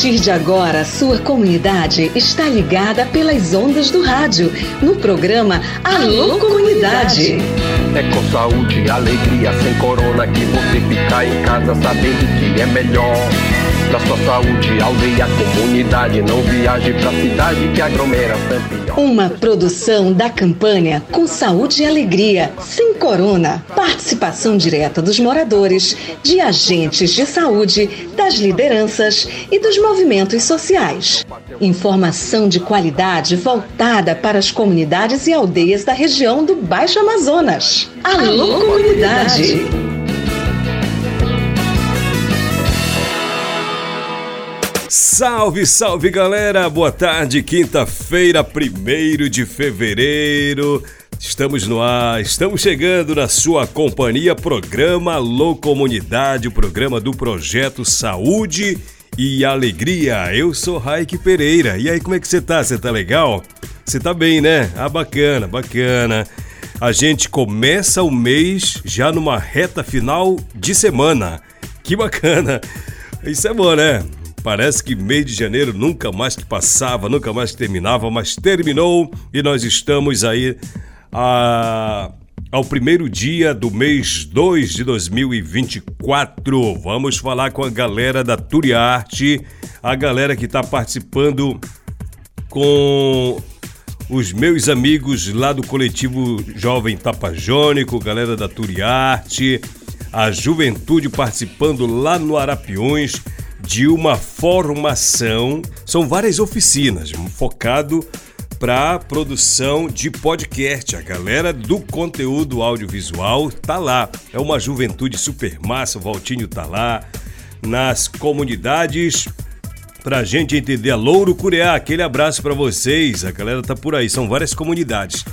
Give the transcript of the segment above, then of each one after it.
partir de agora, sua comunidade está ligada pelas ondas do rádio, no programa Alô Comunidade. É com saúde e alegria, sem corona, que você fica em casa sabendo que é melhor. Pra sua saúde, aldeia, comunidade, não viaje pra cidade que aglomera pior. Uma produção da campanha Com Saúde e Alegria, sem corona. Participação direta dos moradores, de agentes de saúde, das lideranças e dos movimentos sociais. Informação de qualidade voltada para as comunidades e aldeias da região do Baixo Amazonas. Alô, comunidade. Salve, salve galera! Boa tarde, quinta-feira, 1 de fevereiro. Estamos no ar, estamos chegando na sua companhia, programa Alô Comunidade, o programa do projeto Saúde e Alegria. Eu sou Raik Pereira. E aí, como é que você tá? Você tá legal? Você tá bem, né? Ah, bacana, bacana. A gente começa o mês já numa reta final de semana. Que bacana! Isso é bom, né? Parece que mês de janeiro nunca mais que passava, nunca mais que terminava, mas terminou e nós estamos aí a, ao primeiro dia do mês 2 de 2024. Vamos falar com a galera da Turiarte, a galera que está participando com os meus amigos lá do coletivo Jovem Tapajônico, galera da Turiarte, a juventude participando lá no Arapiões de uma formação. São várias oficinas focado para produção de podcast. A galera do conteúdo audiovisual tá lá. É uma juventude super massa. O Valtinho tá lá nas comunidades pra gente entender a Louro Cureá. Aquele abraço para vocês. A galera tá por aí. São várias comunidades.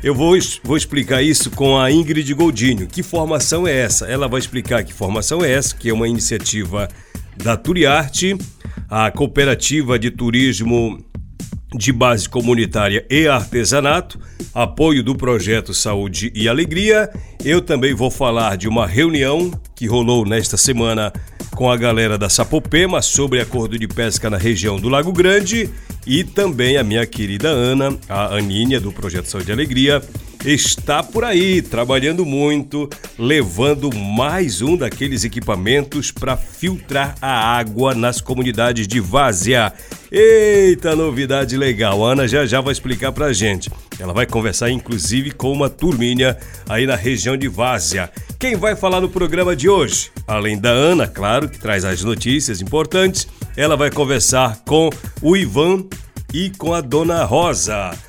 Eu vou, vou explicar isso com a Ingrid Goldinho. Que formação é essa? Ela vai explicar que formação é essa, que é uma iniciativa da Turiarte, a cooperativa de turismo de base comunitária e artesanato, apoio do projeto Saúde e Alegria. Eu também vou falar de uma reunião que rolou nesta semana com a galera da Sapopema sobre acordo de pesca na região do Lago Grande e também a minha querida Ana, a Aninha do projeto Saúde e Alegria, está por aí trabalhando muito, levando mais um daqueles equipamentos para filtrar a água nas comunidades de Várzea. Eita, novidade legal! A Ana já já vai explicar pra gente. Ela vai conversar inclusive com uma turminha aí na região de Várzea. Quem vai falar no programa de hoje? Além da Ana, claro, que traz as notícias importantes, ela vai conversar com o Ivan e com a Dona Rosa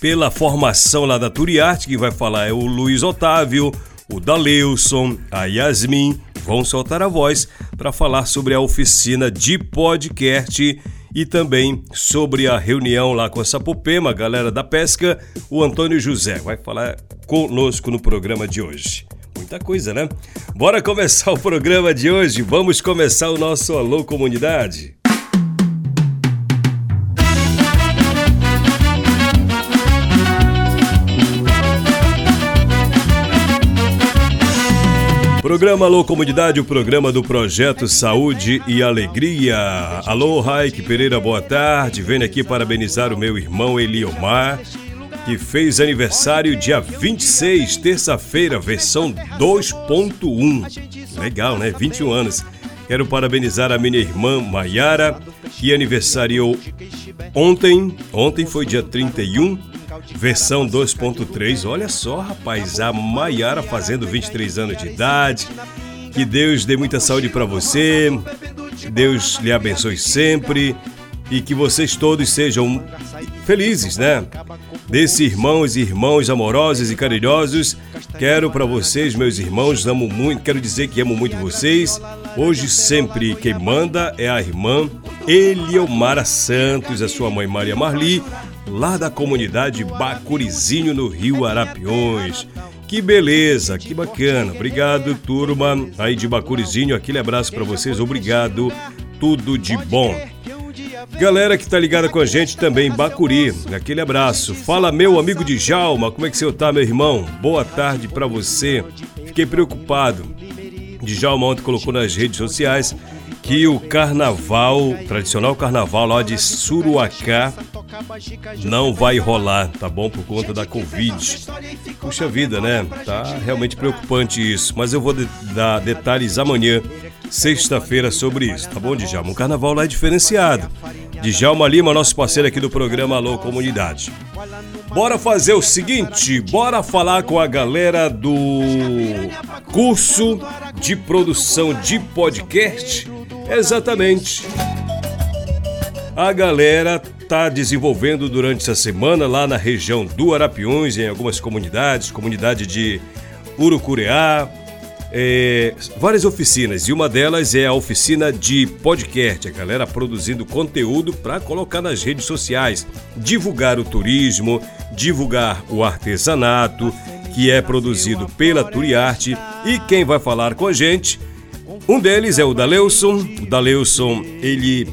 pela formação lá da Turiarte, que vai falar é o Luiz Otávio, o Daleusson, a Yasmin, vão soltar a voz para falar sobre a oficina de podcast e também sobre a reunião lá com a Sapopema, a galera da pesca, o Antônio José vai falar conosco no programa de hoje. Muita coisa, né? Bora começar o programa de hoje. Vamos começar o nosso Alô Comunidade. Programa Alô Comunidade, o programa do Projeto Saúde e Alegria. Alô, Raik Pereira, boa tarde. Venho aqui parabenizar o meu irmão Eliomar, que fez aniversário dia 26, terça-feira, versão 2.1. Legal, né? 21 anos. Quero parabenizar a minha irmã Maiara, que aniversariou ontem. Ontem foi dia 31 versão 2.3. Olha só, rapaz, a Maiara fazendo 23 anos de idade. Que Deus dê muita saúde para você. Deus lhe abençoe sempre e que vocês todos sejam felizes, né? Desses irmãos e irmãos amorosos e carinhosos, quero para vocês, meus irmãos, amo muito, quero dizer que amo muito vocês. Hoje sempre quem manda é a irmã Eliomara Santos, a sua mãe Maria Marli lá da comunidade Bacurizinho, no Rio Arapiões. Que beleza, que bacana. Obrigado, turma aí de Bacurizinho. Aquele abraço para vocês. Obrigado. Tudo de bom. Galera que tá ligada com a gente também, Bacuri, aquele abraço. Fala, meu amigo de Jalma, como é que você tá, meu irmão? Boa tarde para você. Fiquei preocupado. Djalma ontem colocou nas redes sociais que o carnaval, tradicional carnaval lá de Suruacá, não vai rolar, tá bom? Por conta da Covid. Puxa vida, né? Tá realmente preocupante isso. Mas eu vou dar detalhes amanhã, sexta-feira, sobre isso, tá bom, Djalma? O carnaval lá é diferenciado. Djalma Lima, nosso parceiro aqui do programa Alô Comunidade. Bora fazer o seguinte, bora falar com a galera do curso de produção de podcast. Exatamente. A galera está desenvolvendo durante essa semana lá na região do Arapiões, em algumas comunidades, comunidade de Urucureá, é, várias oficinas e uma delas é a oficina de podcast, a galera produzindo conteúdo para colocar nas redes sociais, divulgar o turismo, divulgar o artesanato que é produzido pela Turiarte e quem vai falar com a gente, um deles é o Daleuson. O Daleuson, ele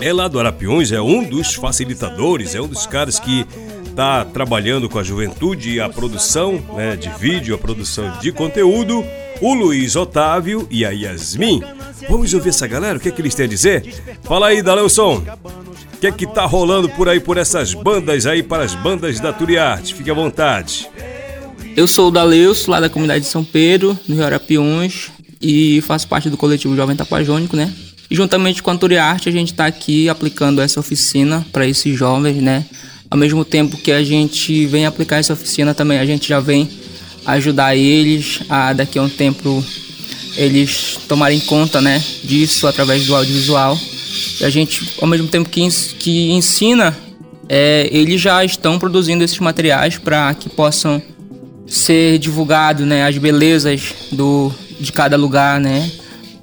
é lá do Arapiões, é um dos facilitadores, é um dos caras que está trabalhando com a juventude e a produção né, de vídeo, a produção de conteúdo, o Luiz Otávio e a Yasmin. Vamos ouvir essa galera, o que é que eles têm a dizer? Fala aí, Daleuson. O que é que tá rolando por aí, por essas bandas aí, para as bandas da Turiarte? Fique à vontade. Eu sou o Daleuson, lá da comunidade de São Pedro, no Rio Arapiões, e faço parte do coletivo Jovem Tapajônico, né? E juntamente com a Turiarte, a gente está aqui aplicando essa oficina para esses jovens, né? Ao mesmo tempo que a gente vem aplicar essa oficina também, a gente já vem ajudar eles a daqui a um tempo eles tomarem conta, né, disso através do audiovisual. E a gente, ao mesmo tempo que, que ensina, é, eles já estão produzindo esses materiais para que possam ser divulgados, né, as belezas do, de cada lugar, né,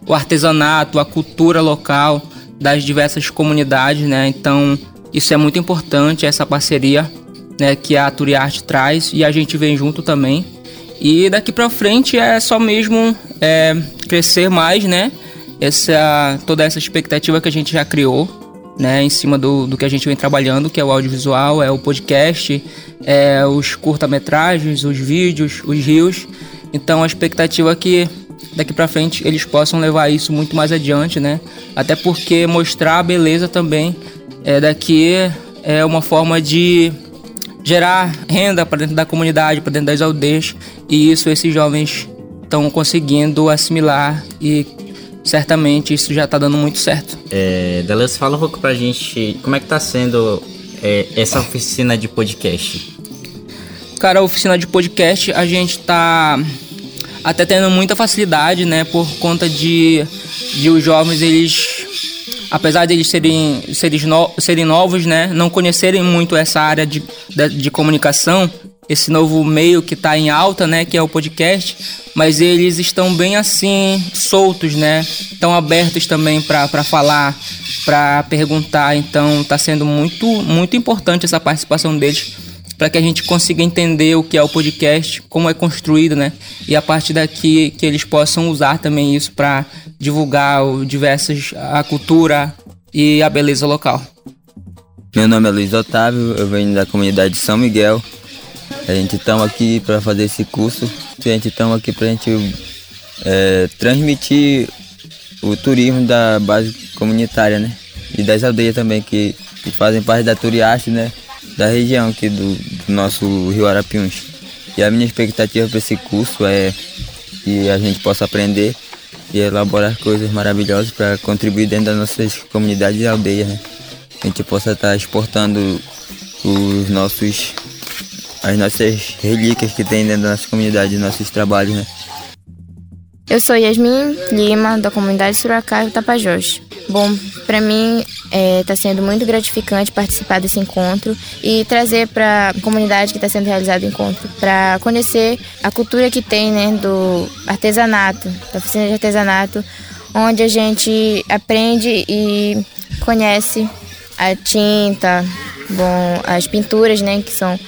o artesanato, a cultura local das diversas comunidades, né? Então, isso é muito importante, essa parceria né, que a Turiarte traz e a gente vem junto também. E daqui para frente é só mesmo é, crescer mais, né? Essa, toda essa expectativa que a gente já criou, né? Em cima do, do que a gente vem trabalhando, que é o audiovisual, é o podcast, é os curta-metragens, os vídeos, os rios. Então a expectativa é que daqui para frente eles possam levar isso muito mais adiante, né? Até porque mostrar a beleza também é daqui é uma forma de gerar renda para dentro da comunidade, para dentro das aldeias, e isso esses jovens estão conseguindo assimilar e certamente isso já está dando muito certo. É, Delas, fala um pouco para a gente como é que está sendo é, essa oficina de podcast. Cara, a oficina de podcast a gente está até tendo muita facilidade, né, por conta de, de os jovens eles apesar de eles serem, serem, no, serem novos, né, não conhecerem muito essa área de, de, de comunicação, esse novo meio que está em alta, né, que é o podcast, mas eles estão bem assim soltos, né, estão abertos também para falar, para perguntar, então está sendo muito muito importante essa participação deles para que a gente consiga entender o que é o podcast, como é construído, né? E a partir daqui que eles possam usar também isso para divulgar o diversas a cultura e a beleza local. Meu nome é Luiz Otávio, eu venho da comunidade de São Miguel. A gente estamos aqui para fazer esse curso. A gente estamos aqui para a gente é, transmitir o turismo da base comunitária, né? E das aldeias também que, que fazem parte da Turiaste, né? Da região aqui do, do nosso Rio Arapiuns. E a minha expectativa para esse curso é que a gente possa aprender e elaborar coisas maravilhosas para contribuir dentro das nossas comunidades e aldeias. Né? A gente possa estar tá exportando os nossos, as nossas relíquias que tem dentro da nossa comunidade, nossos trabalhos. Né? Eu sou Yasmin Lima, da comunidade e Tapajós. Bom, para mim está é, tá sendo muito gratificante participar desse encontro e trazer para a comunidade que está sendo realizado o encontro, para conhecer a cultura que tem né, do artesanato, da oficina de artesanato, onde a gente aprende e conhece a tinta, bom, as pinturas né, que são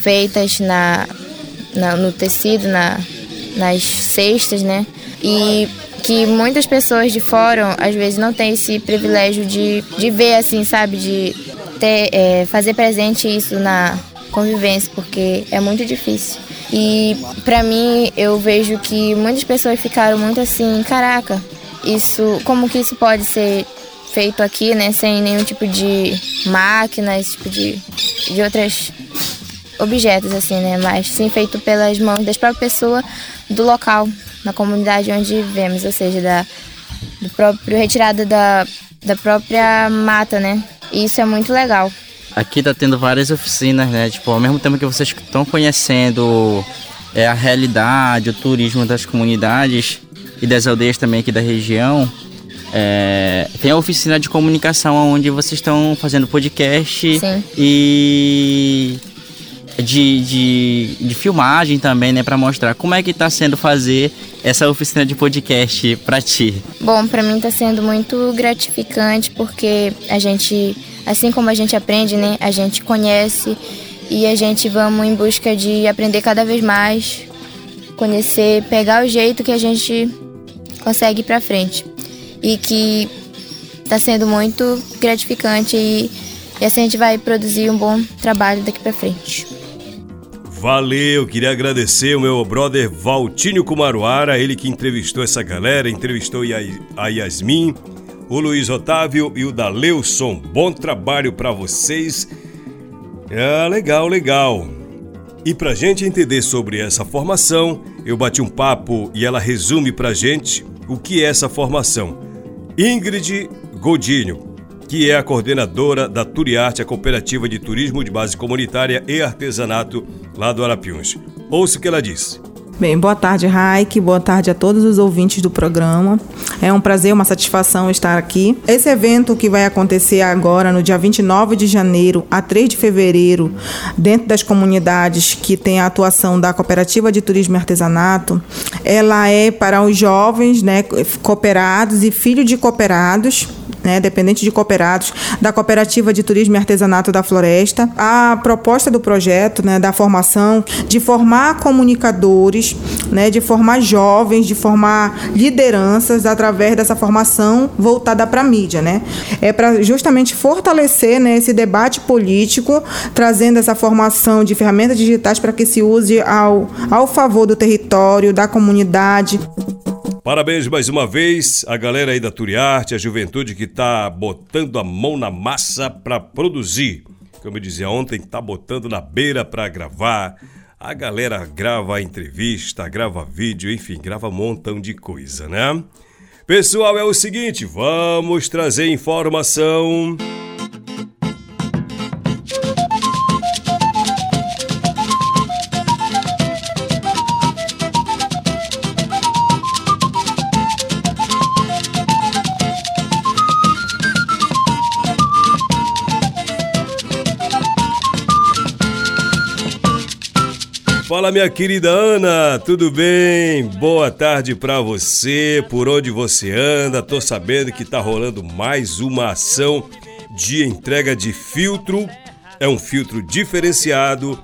feitas na, na no tecido, na, nas cestas, né? E que muitas pessoas de fora, às vezes, não têm esse privilégio de, de ver, assim, sabe? De ter, é, fazer presente isso na convivência, porque é muito difícil. E para mim, eu vejo que muitas pessoas ficaram muito assim, caraca, isso, como que isso pode ser feito aqui, né, sem nenhum tipo de máquina, esse tipo de, de outros objetos, assim, né, mas sim feito pelas mãos das próprias pessoas do local, na comunidade onde vivemos, ou seja, da, do próprio retirado da, da própria mata, né, e isso é muito legal. Aqui tá tendo várias oficinas, né, tipo, ao mesmo tempo que vocês estão conhecendo é, a realidade, o turismo das comunidades e das aldeias também aqui da região, é, tem a oficina de comunicação onde vocês estão fazendo podcast Sim. e de, de, de, filmagem também, né, para mostrar como é que tá sendo fazer essa oficina de podcast para ti. Bom, para mim tá sendo muito gratificante porque a gente, assim como a gente aprende, né, a gente conhece e a gente vamos em busca de aprender cada vez mais, conhecer, pegar o jeito que a gente consegue ir para frente e que está sendo muito gratificante e, e assim a gente vai produzir um bom trabalho daqui para frente. Valeu, queria agradecer o meu brother Valtinho Kumaruara, ele que entrevistou essa galera, entrevistou a Yasmin, o Luiz Otávio e o Daleuson. Bom trabalho para vocês. É legal, legal. E pra gente entender sobre essa formação, eu bati um papo e ela resume pra gente o que é essa formação. Ingrid Godinho, que é a coordenadora da Turiarte, a cooperativa de turismo de base comunitária e artesanato lá do Arapiuns. Ouça o que ela disse. Bem, boa tarde, Raik. Boa tarde a todos os ouvintes do programa. É um prazer, uma satisfação estar aqui. Esse evento que vai acontecer agora, no dia 29 de janeiro a 3 de fevereiro, dentro das comunidades que tem a atuação da Cooperativa de Turismo e Artesanato, ela é para os jovens, né, cooperados e filhos de cooperados né, dependente de cooperados, da Cooperativa de Turismo e Artesanato da Floresta. A proposta do projeto, né, da formação, de formar comunicadores, né, de formar jovens, de formar lideranças através dessa formação voltada para a mídia. Né? É para justamente fortalecer né, esse debate político, trazendo essa formação de ferramentas digitais para que se use ao, ao favor do território, da comunidade. Parabéns mais uma vez a galera aí da Turiarte, a juventude que tá botando a mão na massa para produzir. Como eu dizia ontem, tá botando na beira para gravar. A galera grava entrevista, grava vídeo, enfim, grava um montão de coisa, né? Pessoal, é o seguinte, vamos trazer informação. Fala, minha querida Ana, tudo bem? Boa tarde para você. Por onde você anda? Tô sabendo que tá rolando mais uma ação de entrega de filtro. É um filtro diferenciado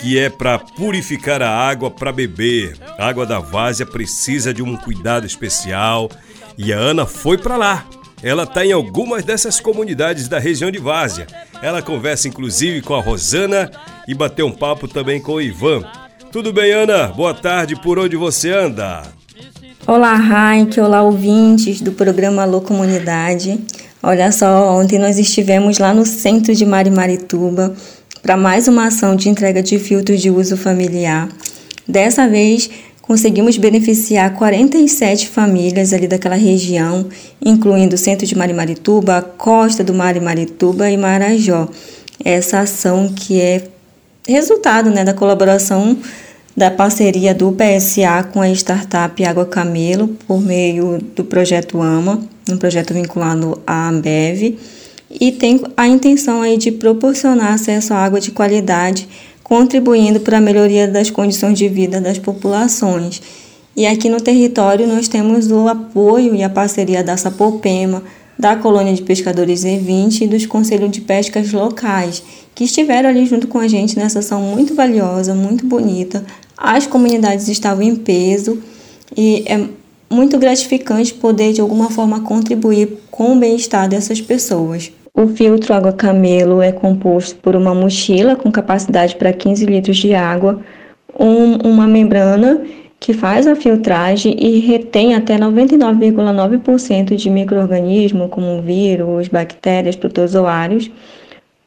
que é para purificar a água para beber. A água da várzea precisa de um cuidado especial e a Ana foi para lá. Ela está em algumas dessas comunidades da região de Várzea. Ela conversa inclusive com a Rosana e bateu um papo também com o Ivan. Tudo bem, Ana? Boa tarde, por onde você anda? Olá, Raik, olá, ouvintes do programa Alô Comunidade. Olha só, ontem nós estivemos lá no centro de Marimarituba para mais uma ação de entrega de filtros de uso familiar. Dessa vez, conseguimos beneficiar 47 famílias ali daquela região, incluindo o centro de Marimarituba, costa do Marimarituba e Marajó. Essa ação que é resultado né, da colaboração da parceria do PSA com a startup Água Camelo por meio do projeto AMA, um projeto vinculado à Ambev, e tem a intenção aí de proporcionar acesso à água de qualidade, contribuindo para a melhoria das condições de vida das populações. E aqui no território nós temos o apoio e a parceria da Sapopema, da Colônia de Pescadores E20 e dos Conselhos de Pescas locais, que estiveram ali junto com a gente nessa ação muito valiosa, muito bonita, as comunidades estavam em peso e é muito gratificante poder de alguma forma contribuir com o bem-estar dessas pessoas. O filtro Água Camelo é composto por uma mochila com capacidade para 15 litros de água, um, uma membrana que faz a filtragem e retém até 99,9% de micro-organismos, como vírus, bactérias, protozoários,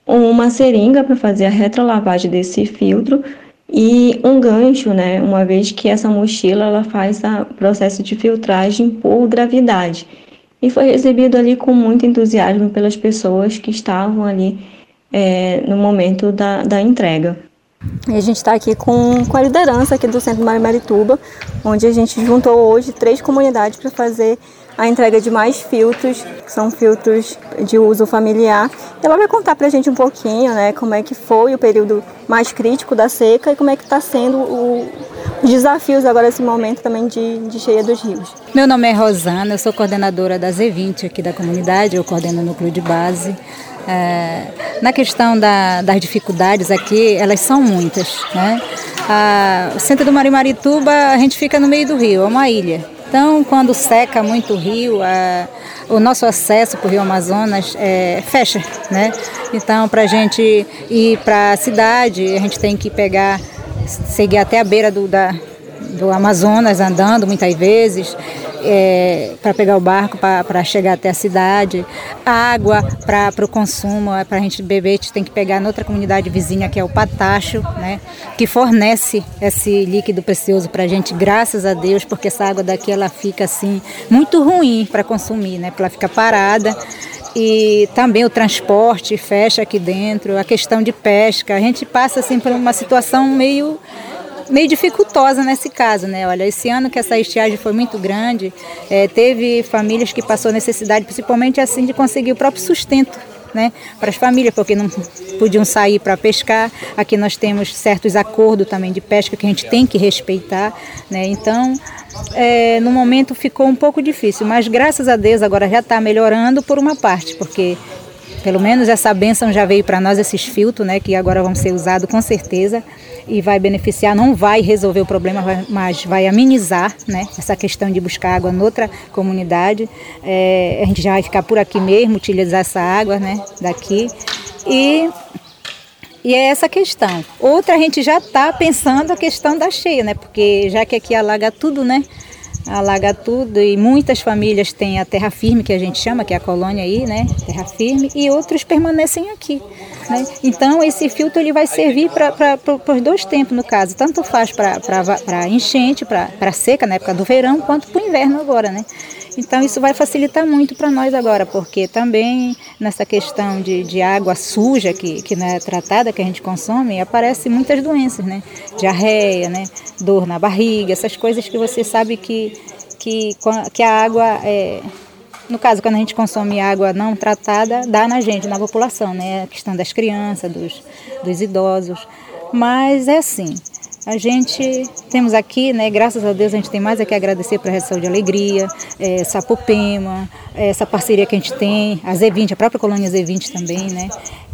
uma seringa para fazer a retrolavagem desse filtro e um gancho, né, uma vez que essa mochila ela faz o processo de filtragem por gravidade. E foi recebido ali com muito entusiasmo pelas pessoas que estavam ali é, no momento da, da entrega. E a gente está aqui com, com a liderança aqui do Centro Marituba, onde a gente juntou hoje três comunidades para fazer a entrega de mais filtros, que são filtros de uso familiar. Ela vai contar para a gente um pouquinho, né, como é que foi o período mais crítico da seca e como é que está sendo o, os desafios agora nesse momento também de, de cheia dos rios. Meu nome é Rosana, eu sou coordenadora da Z20 aqui da comunidade, eu coordeno o núcleo de base. É, na questão da, das dificuldades aqui, elas são muitas. Né? A, o centro do Marimarituba, a gente fica no meio do rio, é uma ilha. Então, quando seca muito o rio, a, o nosso acesso para o Rio Amazonas é, fecha, né? Então, para a gente ir para a cidade, a gente tem que pegar, seguir até a beira do, da, do Amazonas andando muitas vezes é, para pegar o barco para chegar até a cidade, água para o consumo, é para a gente beber, a gente tem que pegar noutra comunidade vizinha que é o Patacho, né, que fornece esse líquido precioso para a gente, graças a Deus, porque essa água daqui ela fica assim muito ruim para consumir, né, porque ela fica parada. E também o transporte fecha aqui dentro, a questão de pesca, a gente passa assim por uma situação meio meio dificultosa nesse caso, né? Olha, esse ano que essa estiagem foi muito grande, é, teve famílias que passou necessidade, principalmente assim, de conseguir o próprio sustento né, para as famílias, porque não podiam sair para pescar. Aqui nós temos certos acordos também de pesca que a gente tem que respeitar. Né, então, é, no momento ficou um pouco difícil, mas graças a Deus agora já está melhorando por uma parte, porque pelo menos essa benção já veio para nós, esses filtros, né, que agora vão ser usados com certeza e vai beneficiar, não vai resolver o problema, mas vai amenizar né, essa questão de buscar água noutra comunidade. É, a gente já vai ficar por aqui mesmo, utilizar essa água né, daqui. E, e é essa questão. Outra, a gente já está pensando a questão da cheia, né? Porque já que aqui alaga tudo, né? Alaga tudo e muitas famílias têm a terra firme que a gente chama, que é a colônia aí, né? Terra firme e outros permanecem aqui. Né? Então esse filtro ele vai servir para os dois tempos no caso, tanto faz para enchente, para seca na época do verão, quanto para o inverno agora, né? Então isso vai facilitar muito para nós agora, porque também nessa questão de, de água suja que, que não é tratada, que a gente consome, aparecem muitas doenças, né? Diarreia, né? Dor na barriga, essas coisas que você sabe que, que, que a água é, no caso, quando a gente consome água não tratada, dá na gente, na população, né? A questão das crianças, dos, dos idosos. Mas é assim, a gente temos aqui, né, graças a Deus, a gente tem mais a que agradecer para a Rede de Alegria, é, Sapopema, é, essa parceria que a gente tem, a Z20, a própria colônia Z20 também, né?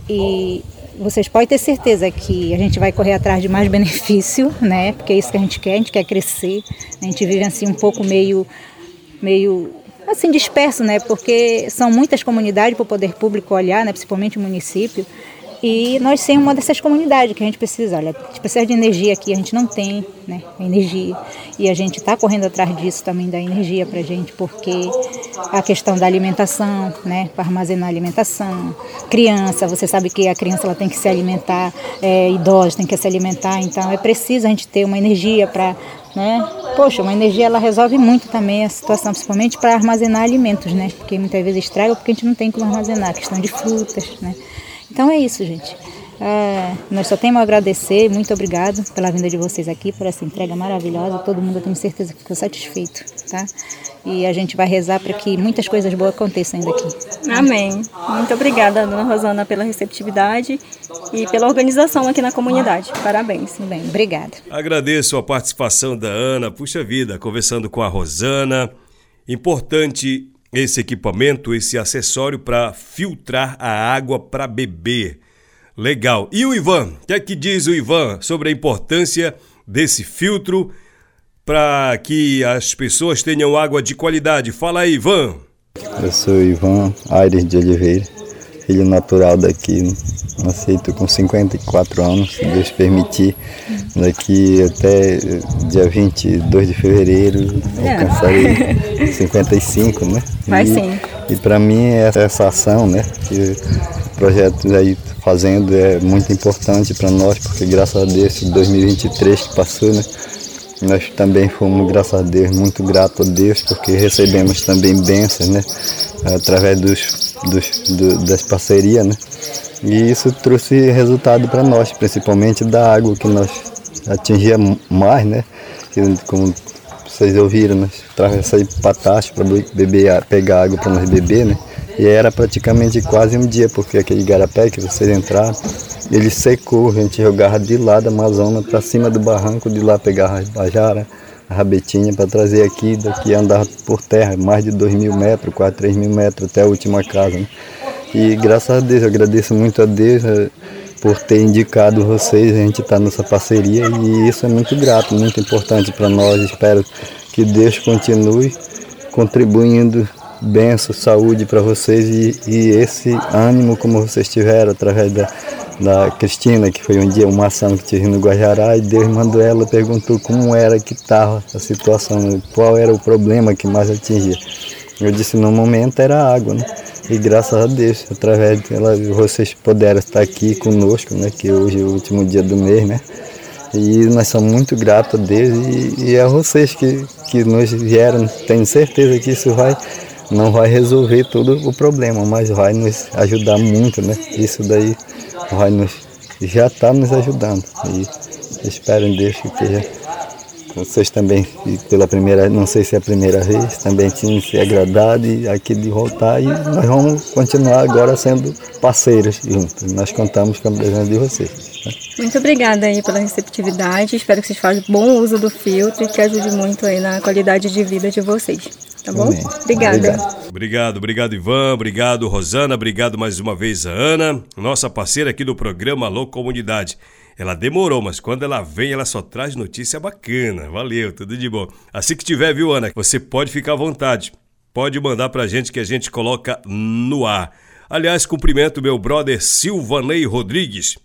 E vocês podem ter certeza que a gente vai correr atrás de mais benefício, né? Porque é isso que a gente quer, a gente quer crescer. A gente vive assim um pouco meio, meio assim disperso, né? Porque são muitas comunidades para o poder público olhar, né? Principalmente o município. E nós somos uma dessas comunidades que a gente precisa. Olha, a gente precisa de energia aqui, a gente não tem né, energia. E a gente está correndo atrás disso também, da energia para a gente, porque a questão da alimentação, né, para armazenar alimentação. Criança, você sabe que a criança ela tem que se alimentar, é, idosos tem que se alimentar, então é preciso a gente ter uma energia para. Né? Poxa, uma energia ela resolve muito também a situação, principalmente para armazenar alimentos, né? Porque muitas vezes estraga porque a gente não tem como armazenar, questão de frutas, né? Então é isso, gente. É, nós só temos a agradecer, muito obrigado pela vinda de vocês aqui, por essa entrega maravilhosa. Todo mundo, eu tenho certeza que ficou satisfeito, tá? E a gente vai rezar para que muitas coisas boas aconteçam ainda aqui. Amém. Muito obrigada, dona Rosana, pela receptividade e pela organização aqui na comunidade. Parabéns. Bem, obrigada. Agradeço a participação da Ana, puxa vida, conversando com a Rosana. Importante esse equipamento, esse acessório para filtrar a água para beber. Legal. E o Ivan? O que é que diz o Ivan sobre a importância desse filtro para que as pessoas tenham água de qualidade? Fala aí, Ivan. Eu sou Ivan Aires de Oliveira. Filho natural daqui, nasci com 54 anos, se Deus permitir, daqui até dia 22 de fevereiro É. alcançarei 55, né? Vai e, sim. E para mim essa, essa ação, né, que o projeto aí fazendo é muito importante para nós, porque graças a Deus esse 2023 que passou, né, nós também fomos, graças a Deus, muito gratos a Deus, porque recebemos também bênçãos, né? Através dos, dos, do- das parcerias, né? E isso trouxe resultado para nós, principalmente da água que nós atingia mais, né? Como vocês ouviram, nós atravessamos para para beber, pegar água para nós beber, né? E era praticamente quase um dia, porque aquele garapé que vocês entraram, ele secou, a gente jogava de lá da Amazônia para cima do barranco, de lá pegava a bajara, a rabetinha para trazer aqui, daqui andava por terra, mais de 2 mil metros, quase 3 mil metros até a última casa. né? E graças a Deus, eu agradeço muito a Deus eh, por ter indicado vocês, a gente está nessa parceria e isso é muito grato, muito importante para nós. Espero que Deus continue contribuindo benção, saúde para vocês e, e esse ânimo como vocês tiveram através da, da Cristina, que foi um dia uma ação que tive no Guajará e Deus mandou ela, perguntou como era que estava a situação, qual era o problema que mais atingia. Eu disse, no momento era a água, né? E graças a Deus, através dela, vocês puderam estar aqui conosco, né? Que hoje é o último dia do mês, né? E nós somos muito gratos a Deus e, e a vocês que, que nos vieram. Tenho certeza que isso vai, não vai resolver todo o problema, mas vai nos ajudar muito, né? Isso daí vai nos, já está nos ajudando. E espero em Deus que esteja vocês também, pela primeira, não sei se é a primeira vez, também tinham se agradado e aqui de voltar e nós vamos continuar agora sendo parceiros juntos. Nós contamos com a presença de vocês. né? Muito obrigada aí pela receptividade. Espero que vocês façam bom uso do filtro e que ajude muito aí na qualidade de vida de vocês. Tá bom? Amém. Obrigada. Obrigado, obrigado Ivan, obrigado Rosana, obrigado mais uma vez a Ana, nossa parceira aqui do programa Alô Comunidade. Ela demorou, mas quando ela vem, ela só traz notícia bacana. Valeu, tudo de bom. Assim que tiver, viu, Ana? Você pode ficar à vontade. Pode mandar pra gente que a gente coloca no ar. Aliás, cumprimento meu brother Silvanei Rodrigues.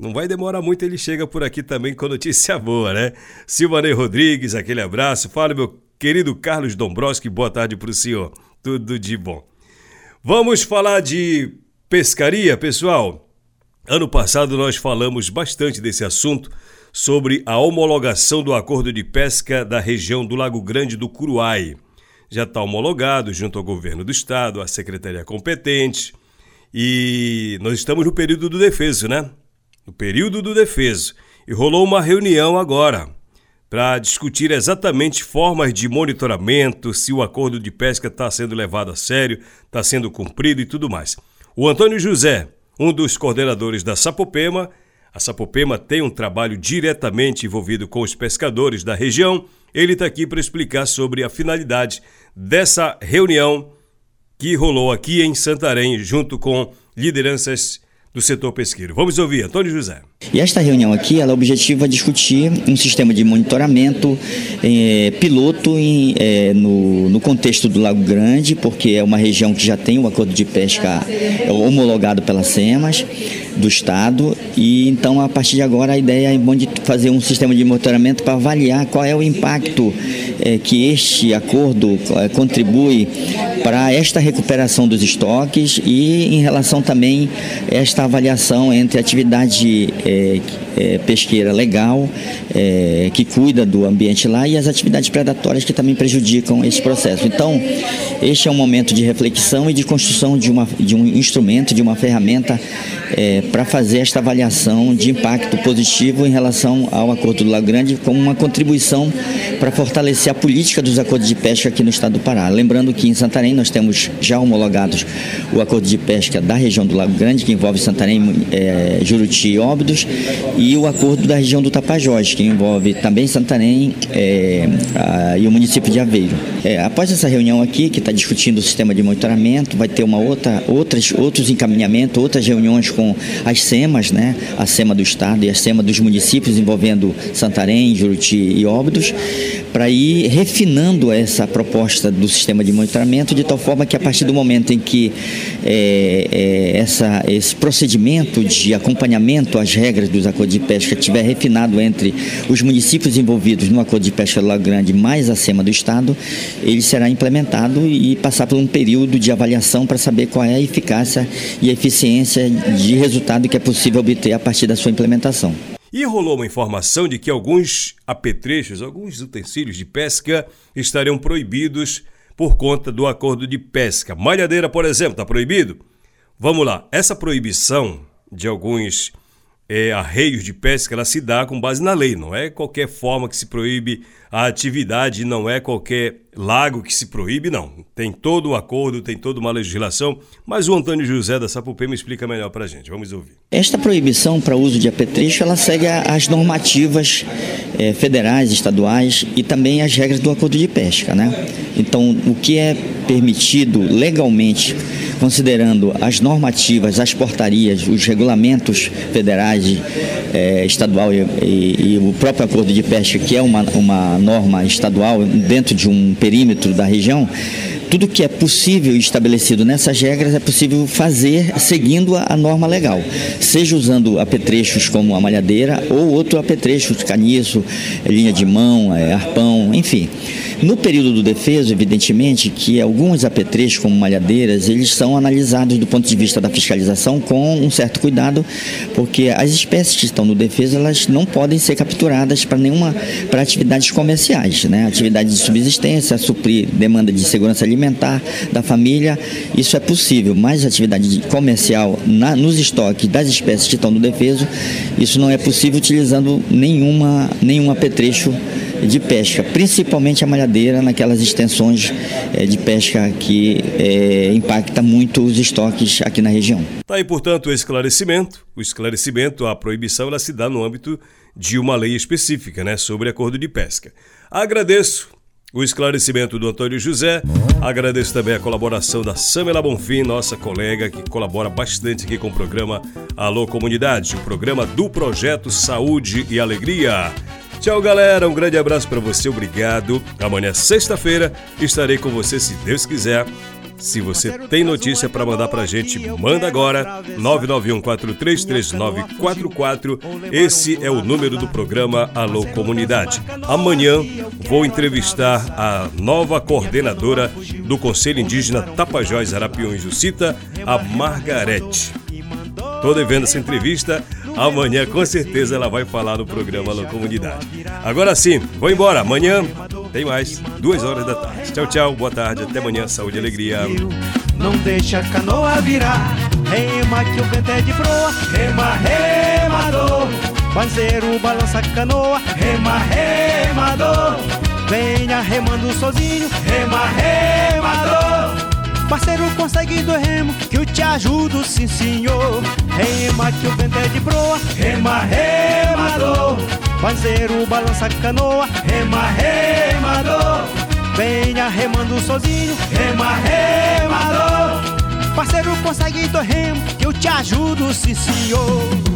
Não vai demorar muito, ele chega por aqui também com notícia boa, né? Silvanei Rodrigues, aquele abraço. Fala, meu querido Carlos Dombrowski, boa tarde pro senhor. Tudo de bom. Vamos falar de pescaria, pessoal. Ano passado nós falamos bastante desse assunto sobre a homologação do acordo de pesca da região do Lago Grande do Curuai. Já está homologado junto ao governo do estado, à secretaria competente. E nós estamos no período do defeso, né? No período do defeso. E rolou uma reunião agora para discutir exatamente formas de monitoramento, se o acordo de pesca está sendo levado a sério, está sendo cumprido e tudo mais. O Antônio José, um dos coordenadores da Sapopema, a Sapopema tem um trabalho diretamente envolvido com os pescadores da região. Ele está aqui para explicar sobre a finalidade dessa reunião que rolou aqui em Santarém, junto com lideranças do setor pesqueiro. Vamos ouvir, Antônio José. E esta reunião aqui, ela objetiva discutir um sistema de monitoramento eh, piloto em, eh, no, no contexto do Lago Grande, porque é uma região que já tem o acordo de pesca eh, homologado pela SEMAS do Estado, e então a partir de agora a ideia é fazer um sistema de monitoramento para avaliar qual é o impacto eh, que este acordo eh, contribui para esta recuperação dos estoques e em relação também a esta avaliação entre atividade eh, eh, pesqueira legal, eh, que cuida do ambiente lá, e as atividades predatórias que também prejudicam esse processo. Então, este é um momento de reflexão e de construção de, uma, de um instrumento, de uma ferramenta para fazer esta avaliação de impacto positivo em relação ao Acordo do Lago Grande, como uma contribuição para fortalecer a política dos acordos de pesca aqui no estado do Pará. Lembrando que em Santarém nós temos já homologados o acordo de pesca da região do Lago Grande, que envolve Santarém, eh, Juruti e Óbidos, e o acordo da região do Tapajós, que envolve também Santarém eh, a- e o município de Aveiro. Eh, após essa reunião aqui, que está discutindo o sistema de monitoramento, vai ter uma outra, outras, outros encaminhamentos, outras reuniões com com as SEMAs, né? A SEMA do Estado e a SEMA dos municípios envolvendo Santarém, Juruti e Óbidos, para ir refinando essa proposta do sistema de monitoramento de tal forma que a partir do momento em que é, é, essa, esse procedimento de acompanhamento às regras dos acordos de pesca estiver refinado entre os municípios envolvidos no acordo de pesca do Lago Grande mais acima do Estado, ele será implementado e passar por um período de avaliação para saber qual é a eficácia e a eficiência de resultado que é possível obter a partir da sua implementação. E rolou uma informação de que alguns apetrechos, alguns utensílios de pesca estariam proibidos por conta do acordo de pesca. Malhadeira, por exemplo, está proibido? Vamos lá, essa proibição de alguns é, arreios de pesca ela se dá com base na lei, não é qualquer forma que se proíbe a atividade, não é qualquer lago que se proíbe, não. Tem todo um acordo, tem toda uma legislação, mas o Antônio José da Sapupema explica melhor para a gente. Vamos ouvir. Esta proibição para uso de apetrecho, ela segue as normativas é, federais, estaduais e também as regras do acordo de pesca, né? Então, o que é permitido legalmente considerando as normativas, as portarias, os regulamentos federais, é, estadual e, e, e, o próprio acordo de pesca, que é uma, uma norma estadual dentro de um perímetro da região, tudo que é possível estabelecido nessas regras é possível fazer seguindo a, a norma legal, seja usando apetrechos como a malhadeira ou outro apetrecho, caniço, linha de mão, é, arpão, enfim. No período do defeso, evidentemente, que alguns apetrechos, como malhadeiras, eles são analisados do ponto de vista da fiscalização com um certo cuidado, porque as espécies que estão no defeso, elas não podem ser capturadas para nenhuma, para atividades comerciais, né? Atividade de subsistência, suprir demanda de segurança alimentar da família, isso é possível, mas atividade comercial na, nos estoques das espécies que estão no defeso, isso não é possível utilizando nenhuma, nenhum apetrecho de pesca, principalmente a malhadeira naquelas extensões é, de pesca que é, impacta muito os estoques aqui na região. Tá aí, portanto, o esclarecimento. O esclarecimento, a proibição, ela se dá no âmbito de uma lei específica, né, sobre acordo de pesca. Agradeço o esclarecimento do Antônio José. Agradeço também a colaboração da Samela Bonfim, nossa colega que colabora bastante aqui com o programa Alô Comunidade, o programa do projeto Saúde e Alegria. Tchau, galera. Um grande abraço para você. Obrigado. Amanhã, sexta-feira, estarei com você se Deus quiser. Se você tem notícia para mandar para a gente, manda agora 991433944. Esse é o número do programa Alô Comunidade. Amanhã vou entrevistar a nova coordenadora do Conselho Indígena Tapajós Arapiões do Cita, a Margarete. Tô devendo essa entrevista. Amanhã, com certeza, ela vai falar no programa Alô Comunidade. Agora sim, vou embora. Amanhã tem mais, duas horas da tarde. Tchau, tchau. Boa tarde. Até amanhã. Saúde e alegria. Não deixa a canoa virar. Rema que o vento é de proa. Rema, remador. Banzeiro balança a canoa. Rema, remador. Venha remando sozinho. Rema, remador. Parceiro, consegue do remo, que eu te ajudo, sim senhor. Rema que o vento é de proa, rema, remador. Parceiro, balança a canoa, rema, remador. Venha remando sozinho, rema, remador. Parceiro, consegue do remo, que eu te ajudo, sim senhor.